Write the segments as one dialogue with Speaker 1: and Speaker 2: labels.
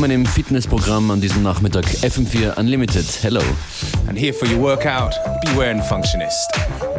Speaker 1: Willkommen im Fitnessprogramm an diesem Nachmittag FM4 Unlimited. Hello.
Speaker 2: And here for your workout, Beware and Functionist.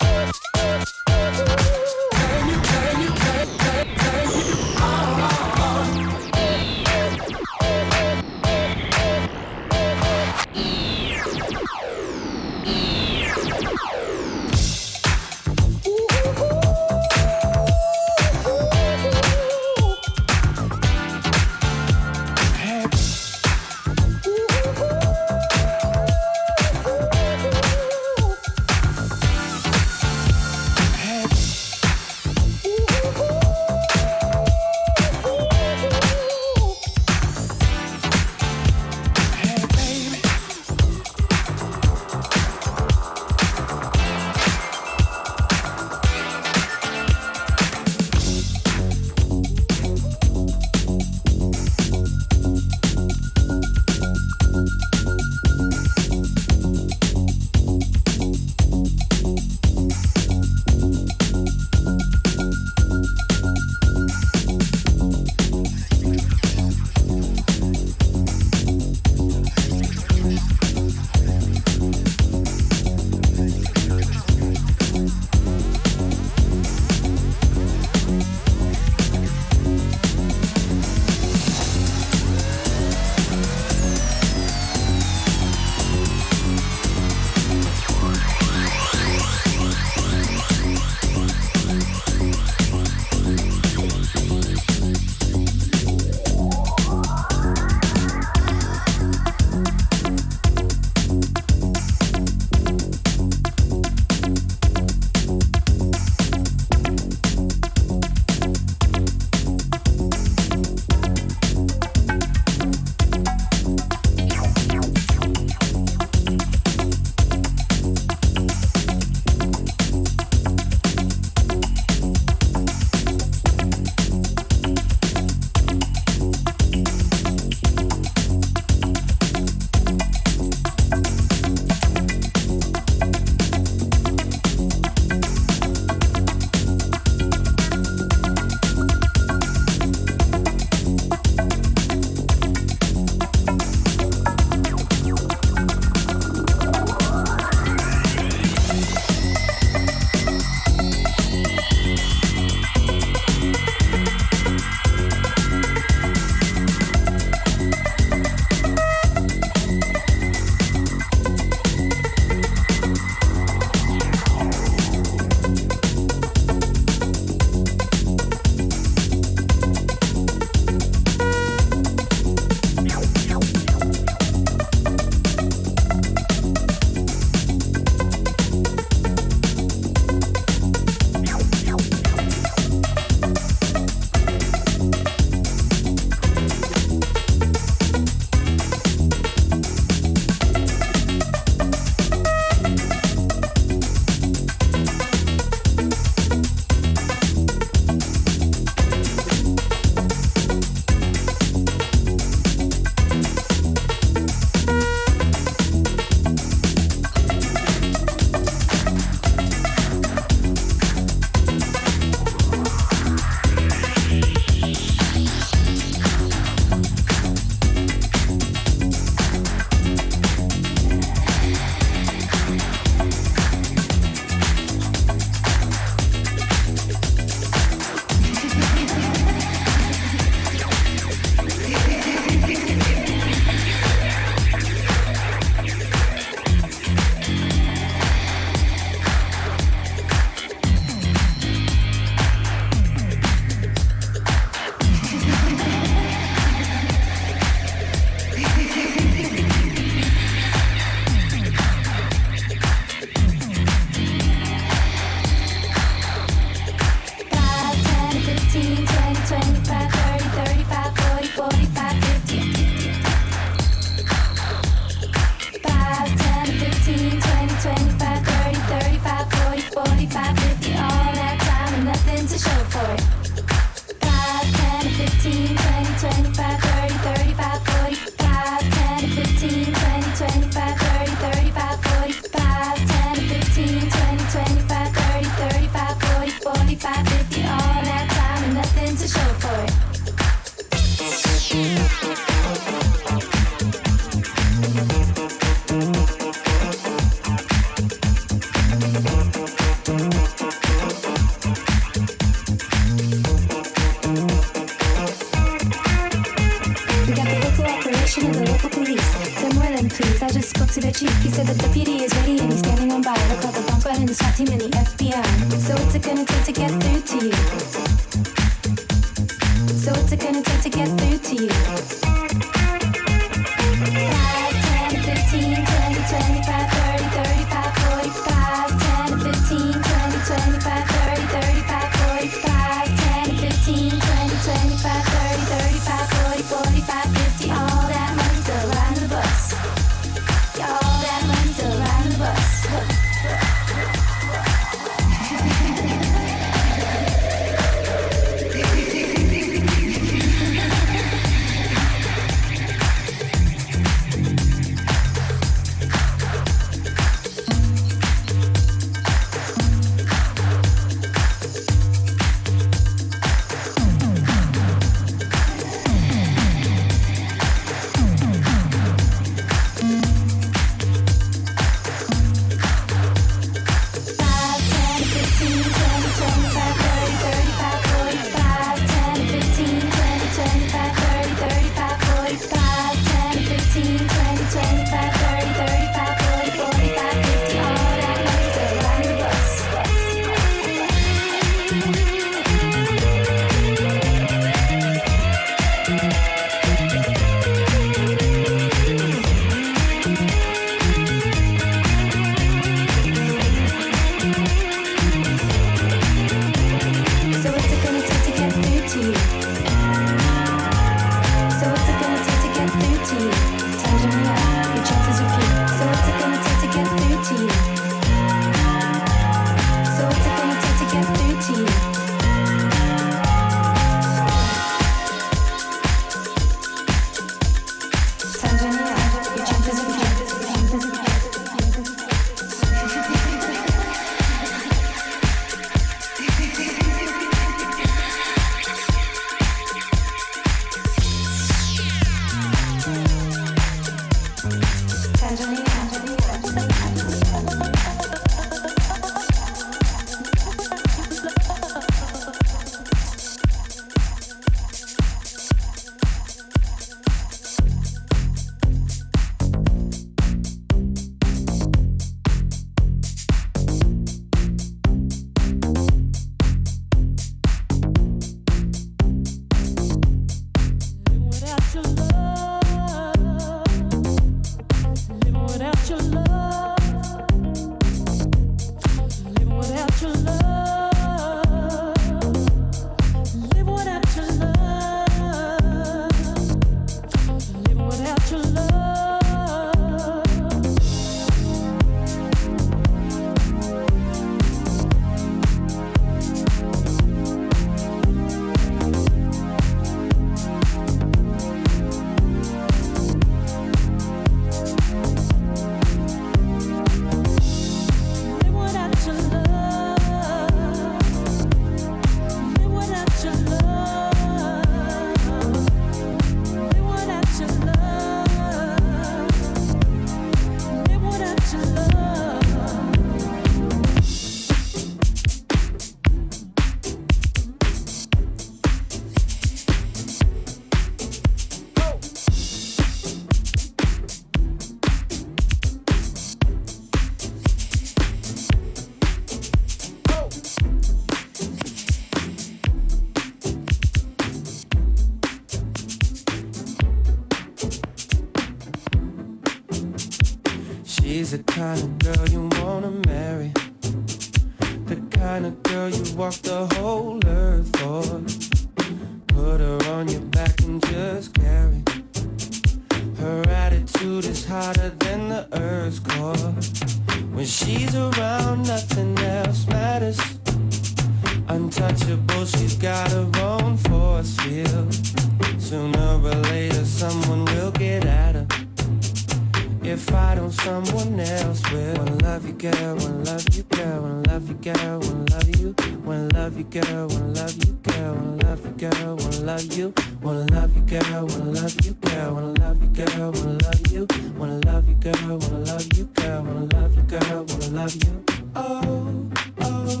Speaker 3: Fight on,
Speaker 4: someone else will. Wanna love you, girl, wanna love you, girl, wanna love you, girl, wanna love you. Wanna love you, girl, wanna love you, girl, wanna love you, girl, wanna love you. Wanna love you, girl, wanna love you, girl, wanna love you, girl, wanna love you. Wanna love you, girl, wanna love you, girl, wanna love you, girl, wanna love you. Oh, oh,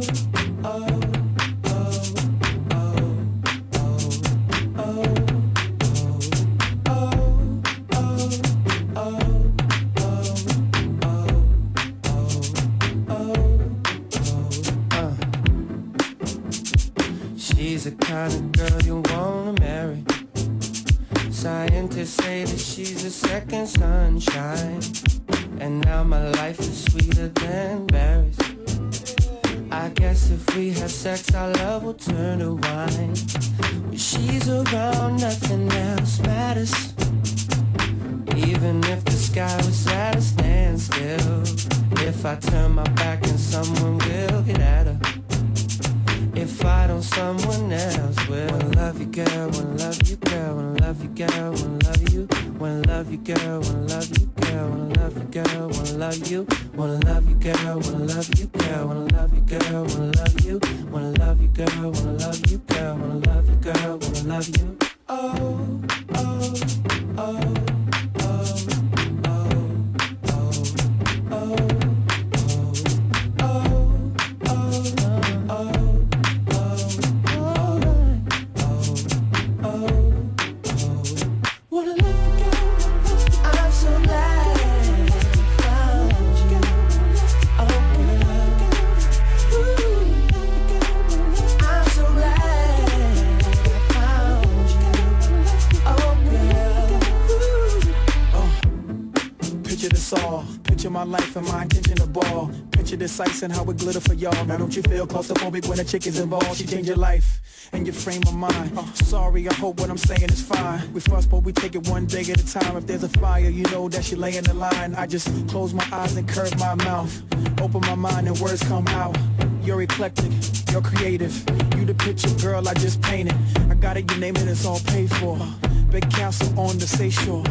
Speaker 4: oh. Say that she's a second sunshine. And now my life is sweeter than berries. I guess if we have sex, our love will turn to wine. When she's around, nothing else matters. Even if the sky was at a standstill. If I turn my back and someone will get at her. I don't, someone else. Wanna love you, girl. Wanna love you, girl. Wanna love you, girl. Wanna love you. Wanna love you, girl. Wanna love you, girl. Wanna love you, girl. Wanna love you. Wanna love you, girl. Wanna love you, girl. Wanna love you, girl. Wanna love you. Wanna love you, girl. Wanna love you, girl. Wanna love you, girl. Wanna love you. Oh, oh, oh, oh,
Speaker 5: Ice and how it glitter for y'all. Now don't you feel claustrophobic when a chick is involved? She change your life and your frame of mind. Uh, sorry, I hope what I'm saying is fine. We fuss, but we take it one day at a time. If there's a fire, you know that she lay in the line. I just close my eyes and curve my mouth. Open my mind and words come out. You're eclectic, you're creative. You the picture, girl, I just painted. I got it, you name it, it's all paid for. Big castle on the seashore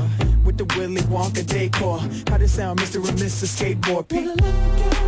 Speaker 5: with the Willy Wonka decor. How this sound, Mr. and Mrs. Skateboard?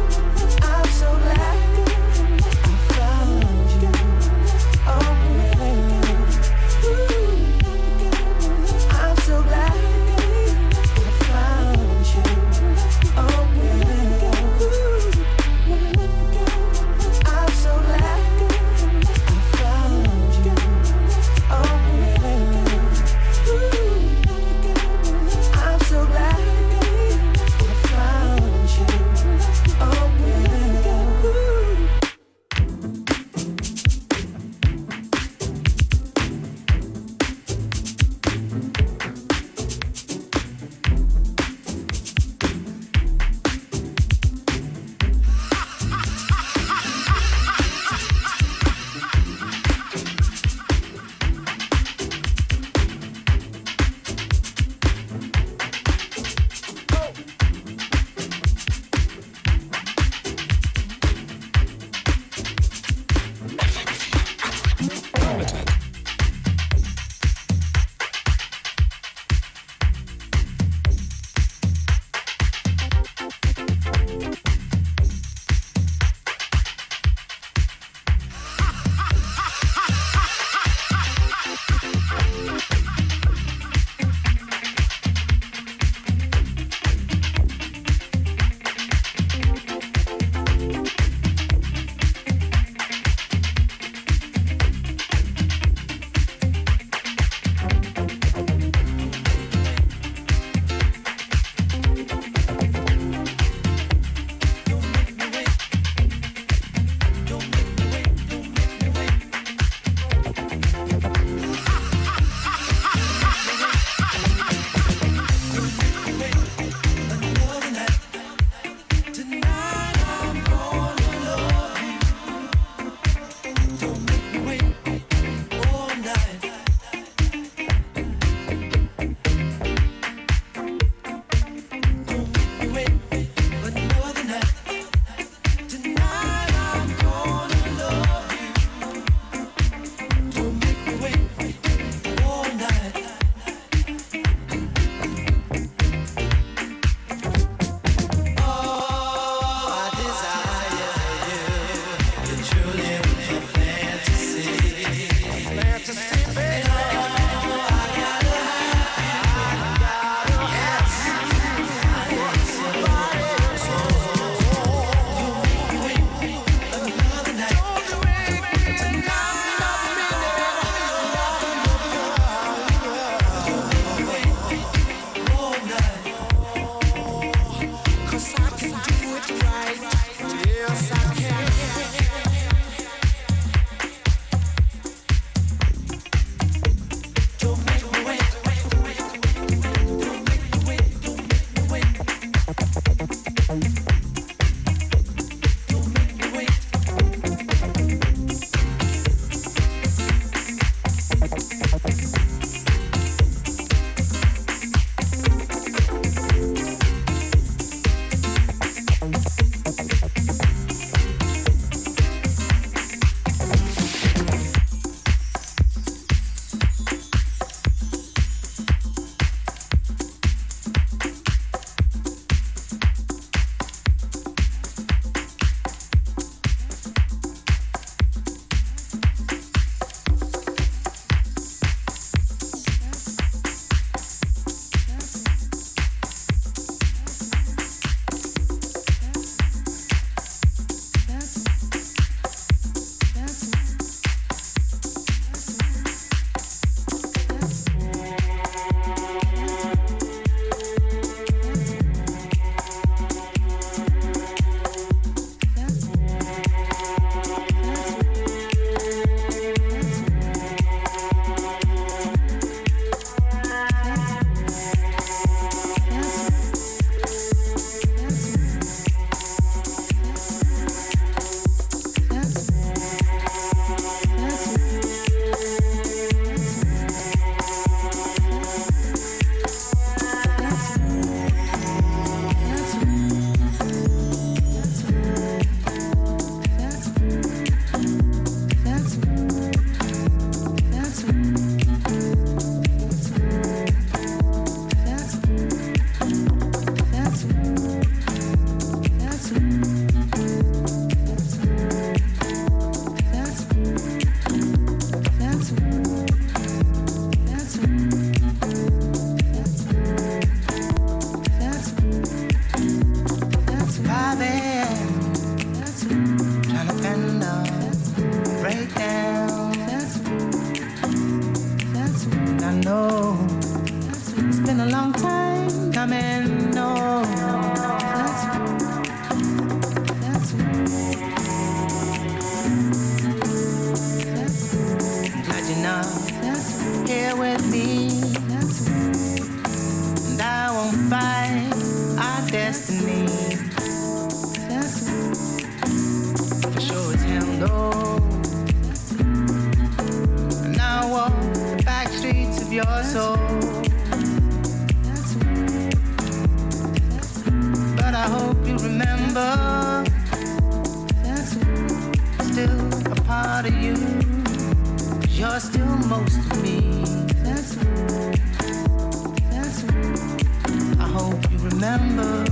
Speaker 6: remember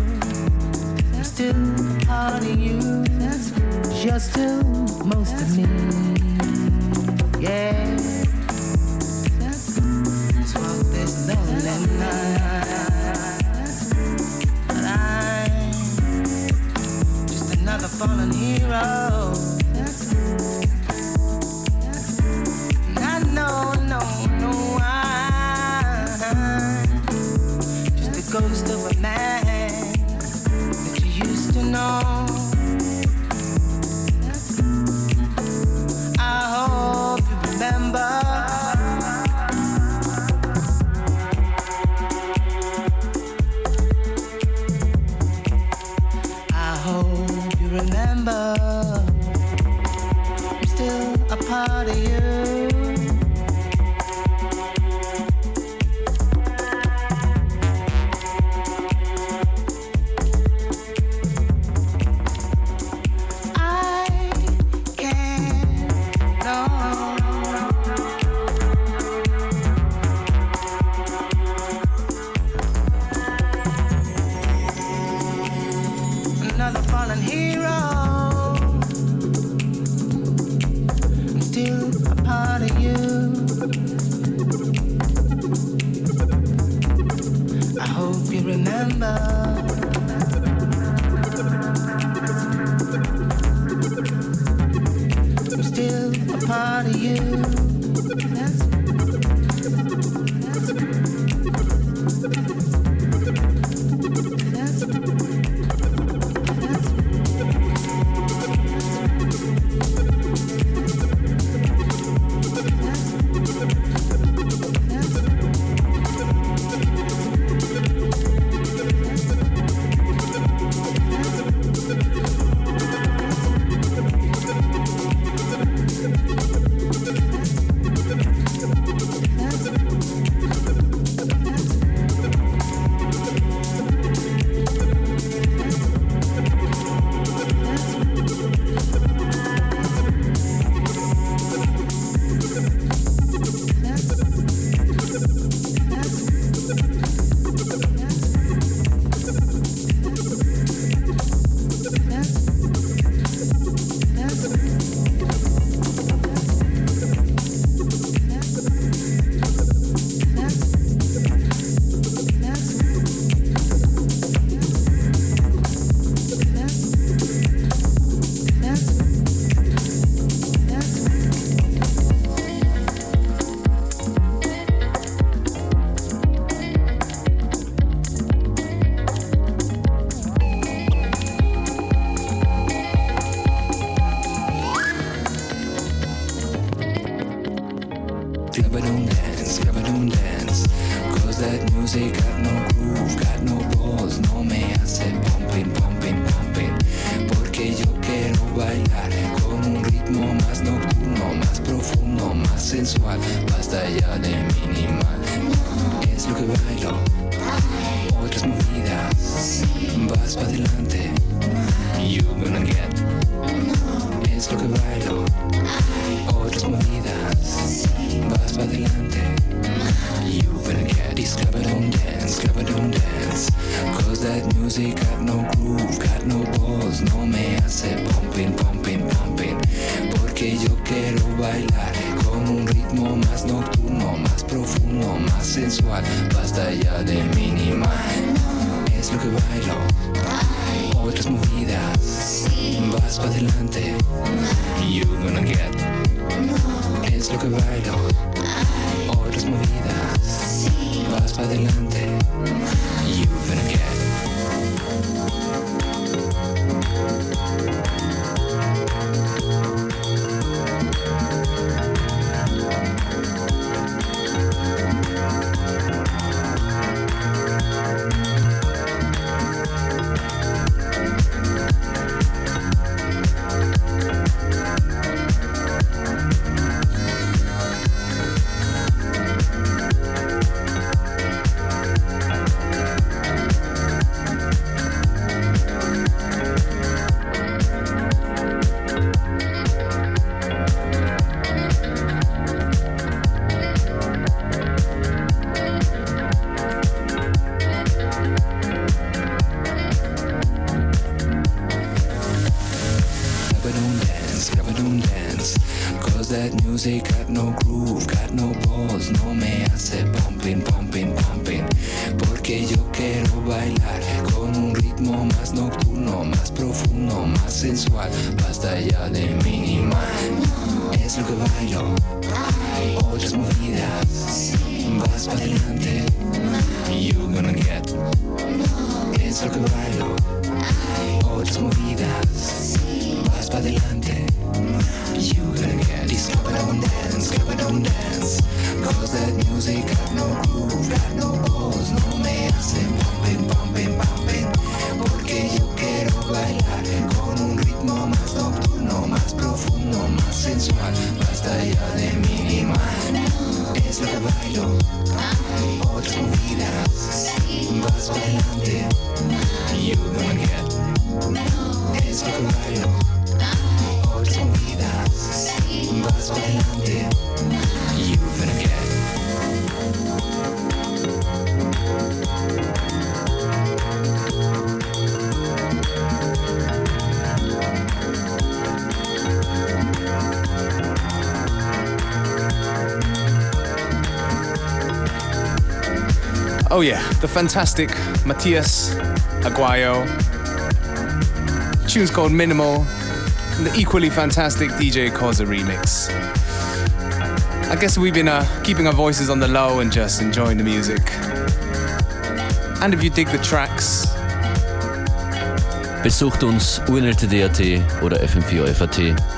Speaker 6: I'm still part of you. You're still most of me. Yeah. Let's walk this lonely night. I'm just another fallen hero. And I know, no, no, I. just a ghost of
Speaker 7: adelante. gente. Sensual. Basta ya de minimal, es lo que bailo. Otras movidas, vas para adelante, you gonna get. Es lo que bailo. Otras movidas, vas para adelante. You gonna get this it on dance, clap it on dance. Cause that music got no groove, got no balls, no me hace pumping, pumping, pumping. Porque yo quiero bailar con un ritmo más nocturno, más profundo, más sensual. Basta ya de minimal, es que bailo. Otras movidas, vas para adelante. You gonna get, es que bailo.
Speaker 2: Oh yeah, the fantastic Matias Aguayo. Tune's called Minimal. And the equally fantastic DJ Koze remix. I guess we've been uh, keeping our voices on the low and just enjoying the music. And if you dig the tracks,
Speaker 8: Besucht uns unltd.at oder fm4.at.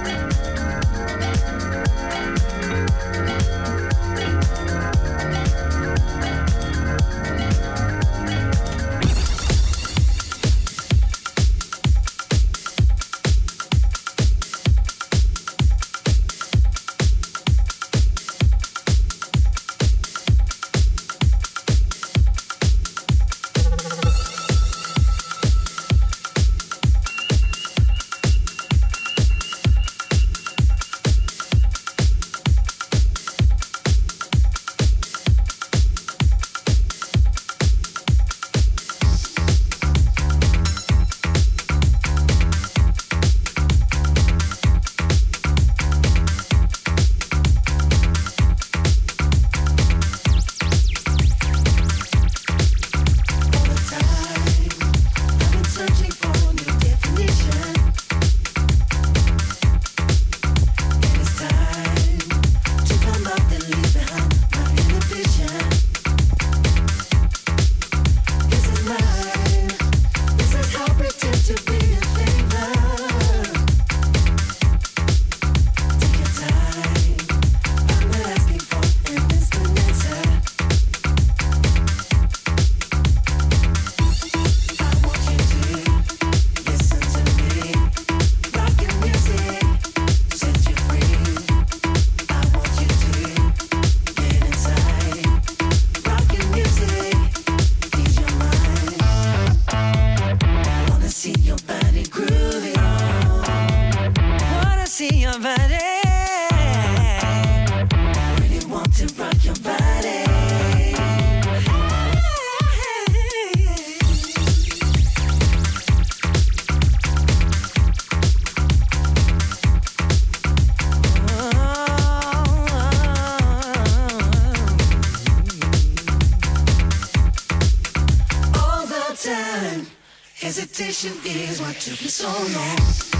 Speaker 9: Hesitation is what took me so long.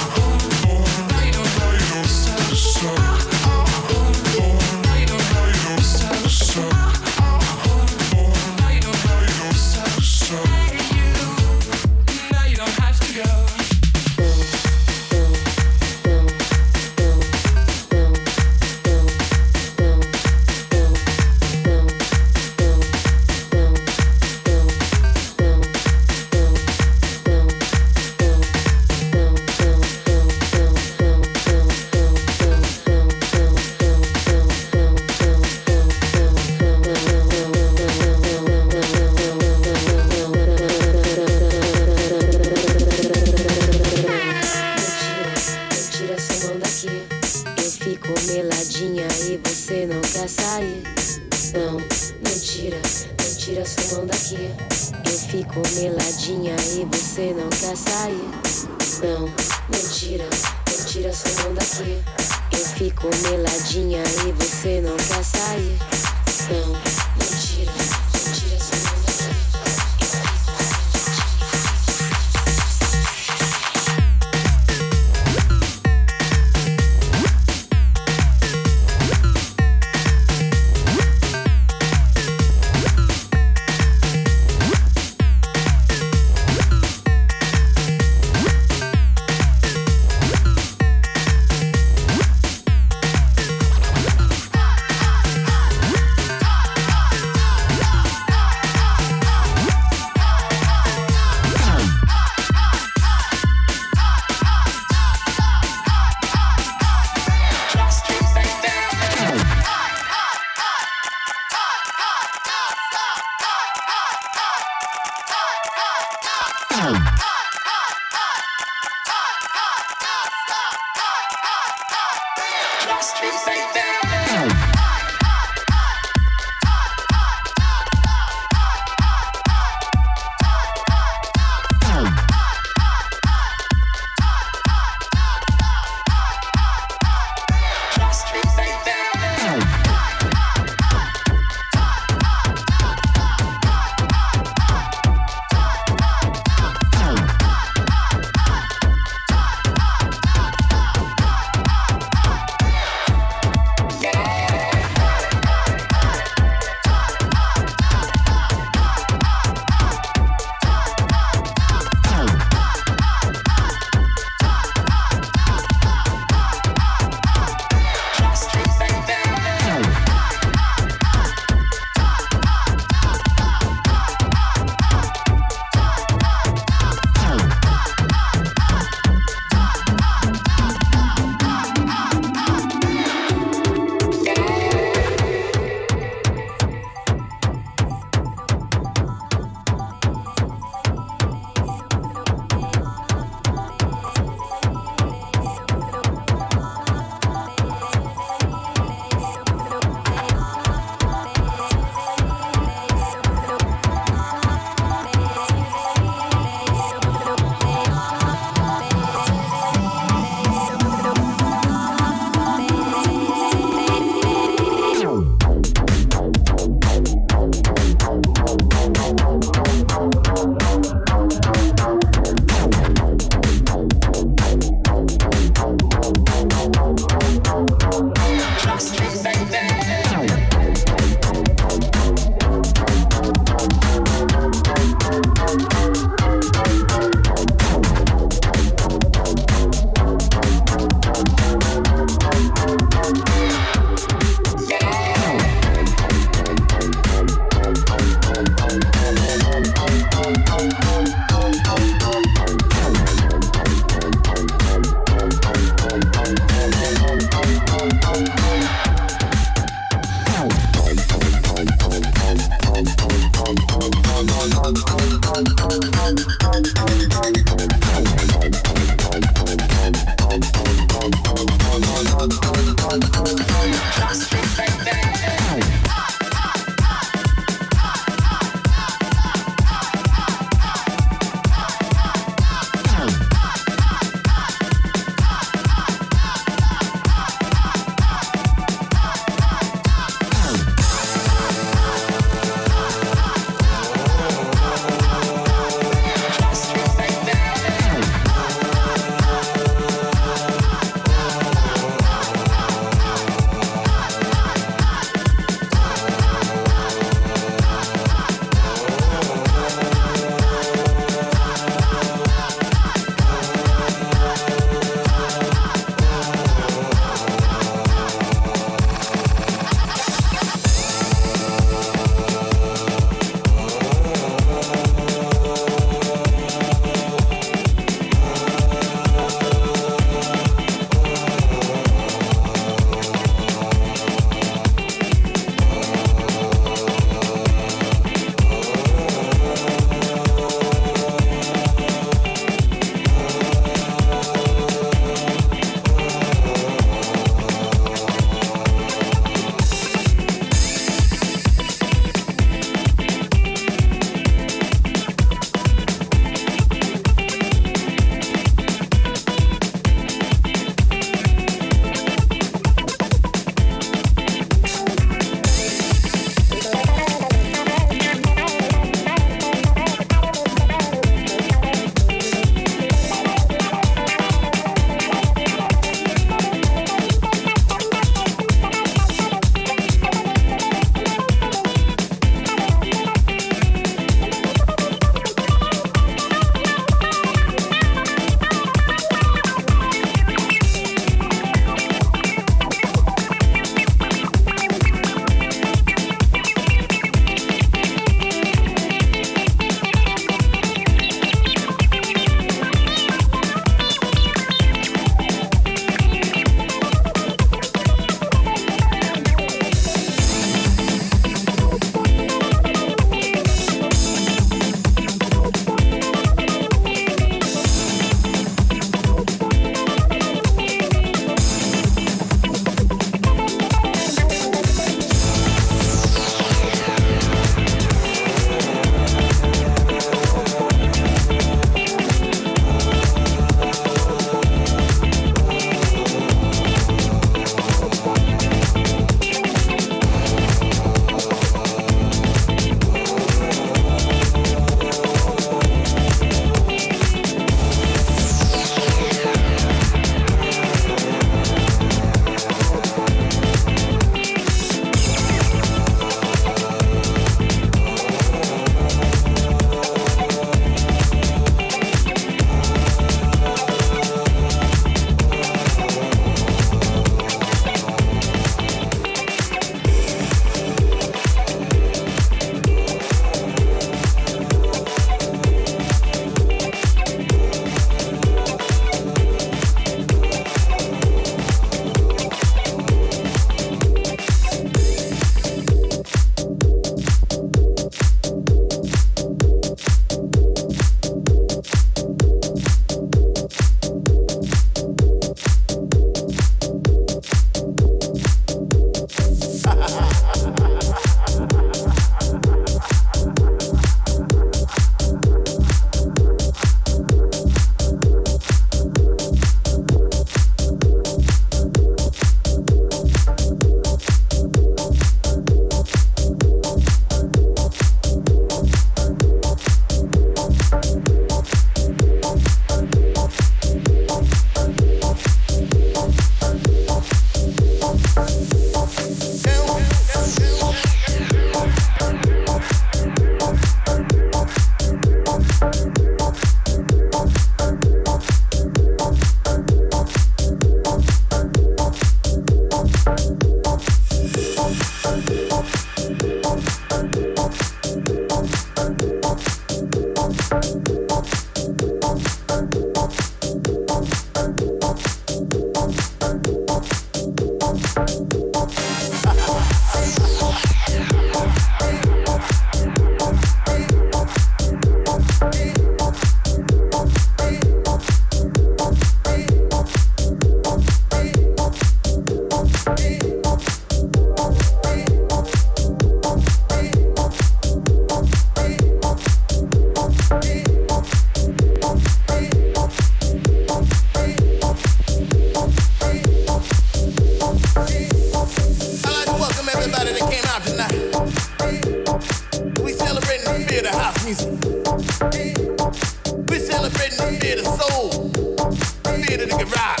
Speaker 10: We celebrating the theater soul, the theater
Speaker 3: that can ride.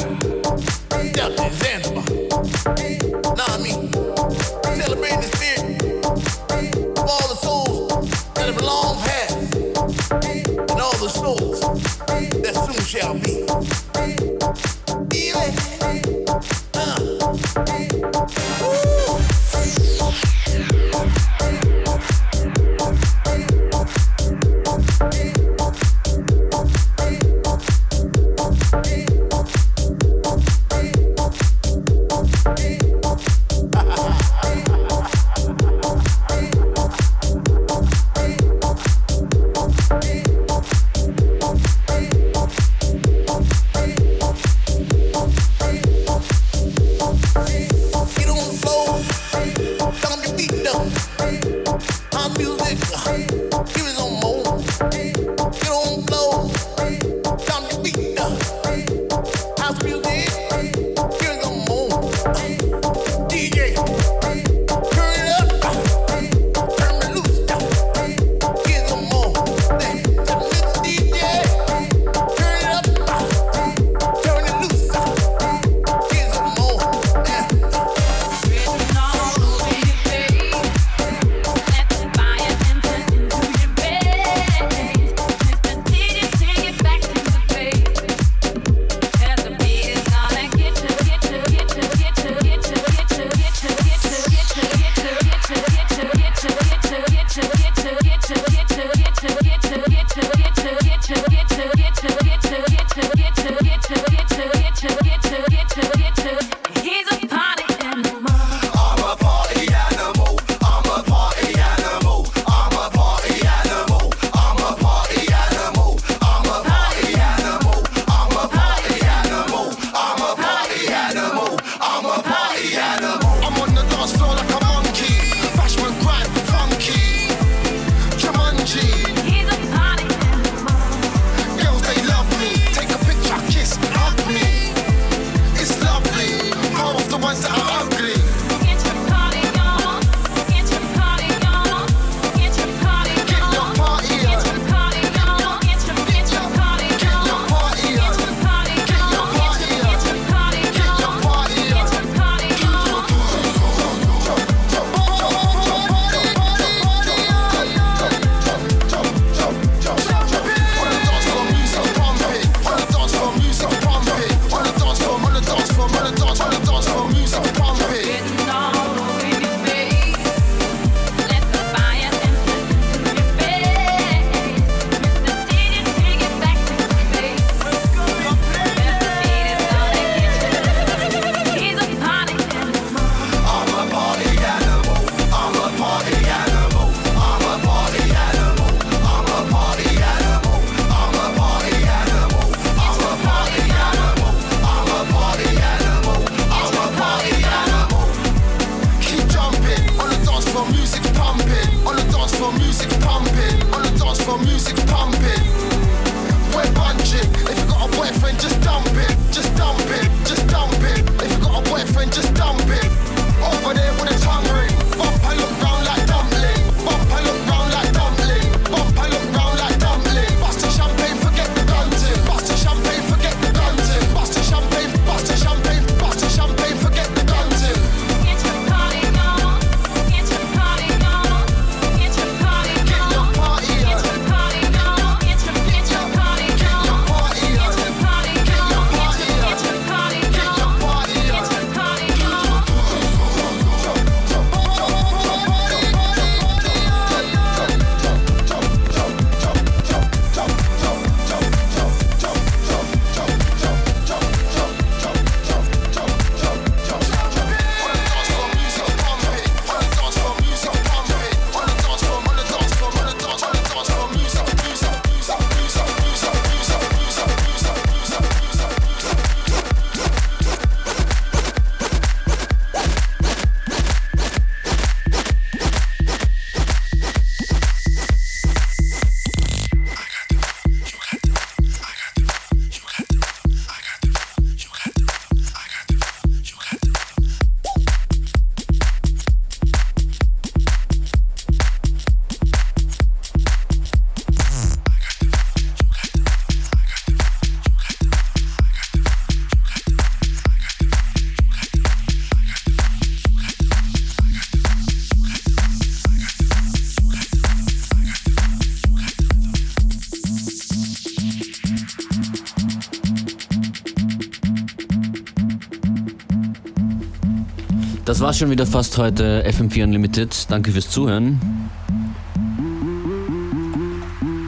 Speaker 8: Das war's schon wieder fast heute. FM4 Unlimited. Danke fürs Zuhören.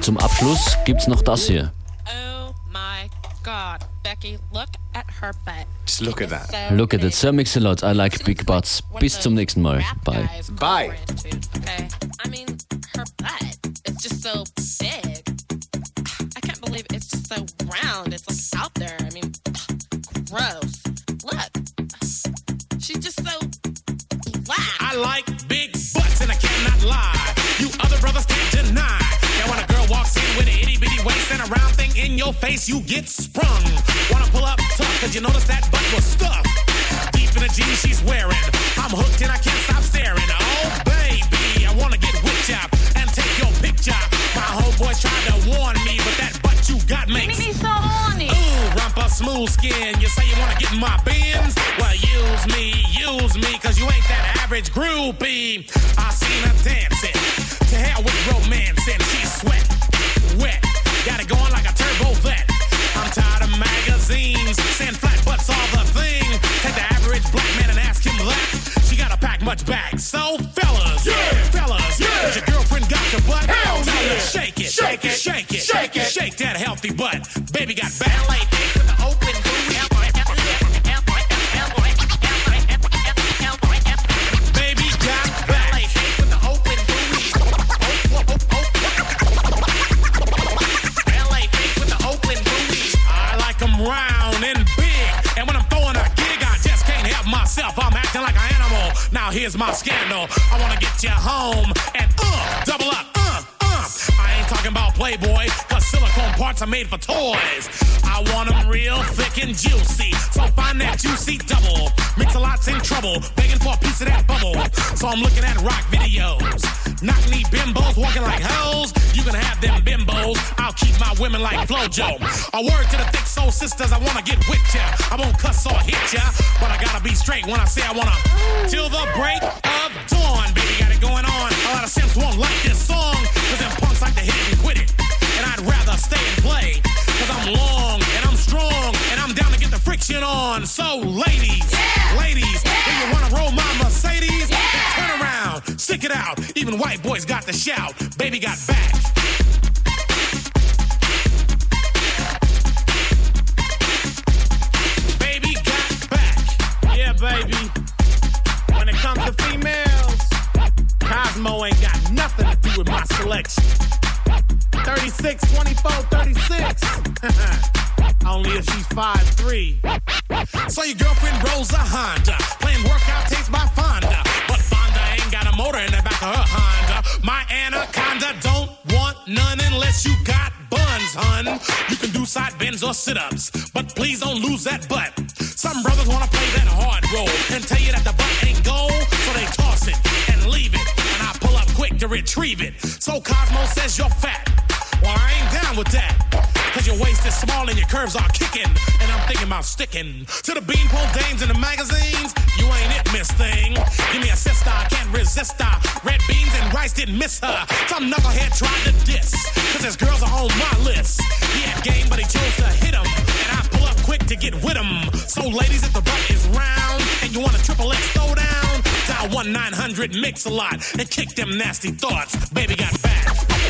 Speaker 8: Zum Abschluss gibt's noch das hier.
Speaker 11: Oh my god. Becky, look at her butt.
Speaker 2: Just look at that.
Speaker 8: Look at it. Sir Mix-a-Lot. I like big butts. Bis zum nächsten Mal. Bye.
Speaker 2: Bye.
Speaker 12: Here's my scandal. I wanna get you home and uh, double up, uh, uh. I ain't talking about Playboy, cause silicone parts are made for toys. I want 'em real thick and juicy. So find that juicy double. Mix a lot's in trouble, begging for a piece of that bubble. So I'm looking at rock videos. Knock knee bimbos walking like hoes. You can have them bimbos. I'll keep my women like Flojo. A word to the thick soul sisters, I wanna get with ya. I won't cuss or hit ya, but I gotta be straight when I say I wanna. Till the break of dawn, baby, got it going on. A lot of simps won't like this song, cause them punks like to hit it and quit it. And I'd rather stay and play, cause I'm long and I'm strong, and I'm down to get the friction on. So, ladies, out. Even white boys got the shout. Baby got back. Baby got back. Yeah, baby. When it comes to females, Cosmo ain't got nothing to do with my selection. 36, 24, 36. Only if she's 5'3. So your girlfriend rolls a Honda, playing workout tapes by Fonda. Got a motor in the back of her Honda. My anaconda don't want none unless unless you got buns, hun. You can do side bends or sit ups, but please don't lose that butt. Some brothers wanna play that hard role and tell you that the butt ain't gold, so they toss it and leave it. And I pull up quick to retrieve it. So Cosmo says you're fat. Well, I ain't down with that. Cause your waist is small and your curves are kicking. And I'm thinking about sticking to the beanpole dames in the magazines. You ain't it, miss thing. Give me a sister, I can't resist her. Red beans and rice didn't miss her. Some knucklehead tried to diss. Cause his girls are on my list. He had game, but he chose to hit him. And I pull up quick to get with him. So, ladies, if the butt is round and you want a triple X throw down, dial 1 900 mix a lot and kick them nasty thoughts. Baby got back.